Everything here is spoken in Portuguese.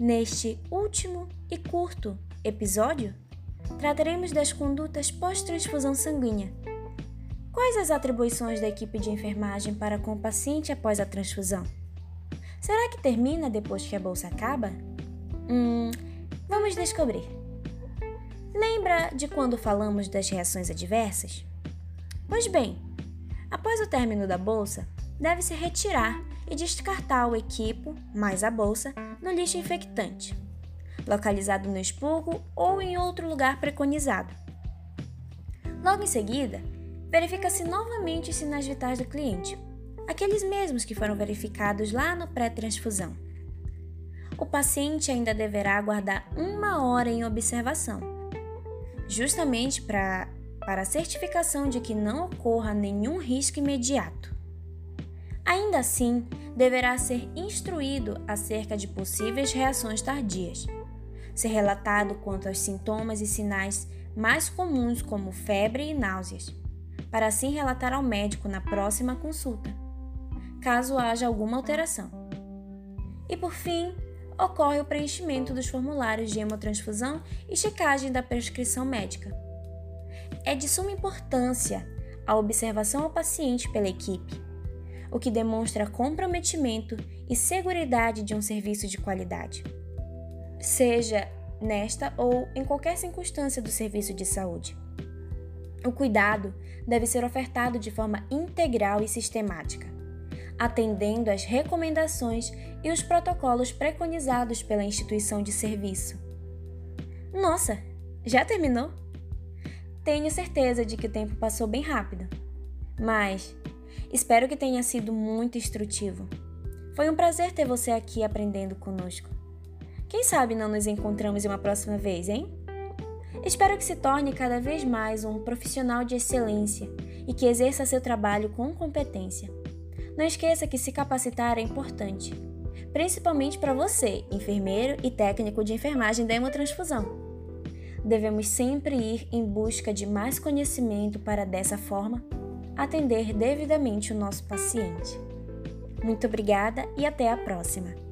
Neste último e curto episódio, trataremos das condutas pós-transfusão sanguínea. Quais as atribuições da equipe de enfermagem para com o paciente após a transfusão? Será que termina depois que a bolsa acaba? Hum, vamos descobrir. Lembra de quando falamos das reações adversas? Pois bem, após o término da bolsa, deve-se retirar e descartar o equipo, mais a bolsa, no lixo infectante, localizado no expurgo ou em outro lugar preconizado. Logo em seguida, verifica-se novamente os sinais vitais do cliente, aqueles mesmos que foram verificados lá no pré-transfusão. O paciente ainda deverá aguardar uma hora em observação, justamente para a certificação de que não ocorra nenhum risco imediato. Ainda assim, deverá ser instruído acerca de possíveis reações tardias, ser relatado quanto aos sintomas e sinais mais comuns, como febre e náuseas, para assim relatar ao médico na próxima consulta, caso haja alguma alteração. E por fim, ocorre o preenchimento dos formulários de hemotransfusão e checagem da prescrição médica. É de suma importância a observação ao paciente pela equipe o que demonstra comprometimento e segurança de um serviço de qualidade. Seja nesta ou em qualquer circunstância do serviço de saúde. O cuidado deve ser ofertado de forma integral e sistemática, atendendo às recomendações e os protocolos preconizados pela instituição de serviço. Nossa, já terminou? Tenho certeza de que o tempo passou bem rápido, mas Espero que tenha sido muito instrutivo. Foi um prazer ter você aqui aprendendo conosco. Quem sabe não nos encontramos em uma próxima vez, hein? Espero que se torne cada vez mais um profissional de excelência e que exerça seu trabalho com competência. Não esqueça que se capacitar é importante, principalmente para você, enfermeiro e técnico de enfermagem da hemotransfusão. Devemos sempre ir em busca de mais conhecimento para, dessa forma, atender devidamente o nosso paciente. Muito obrigada e até a próxima!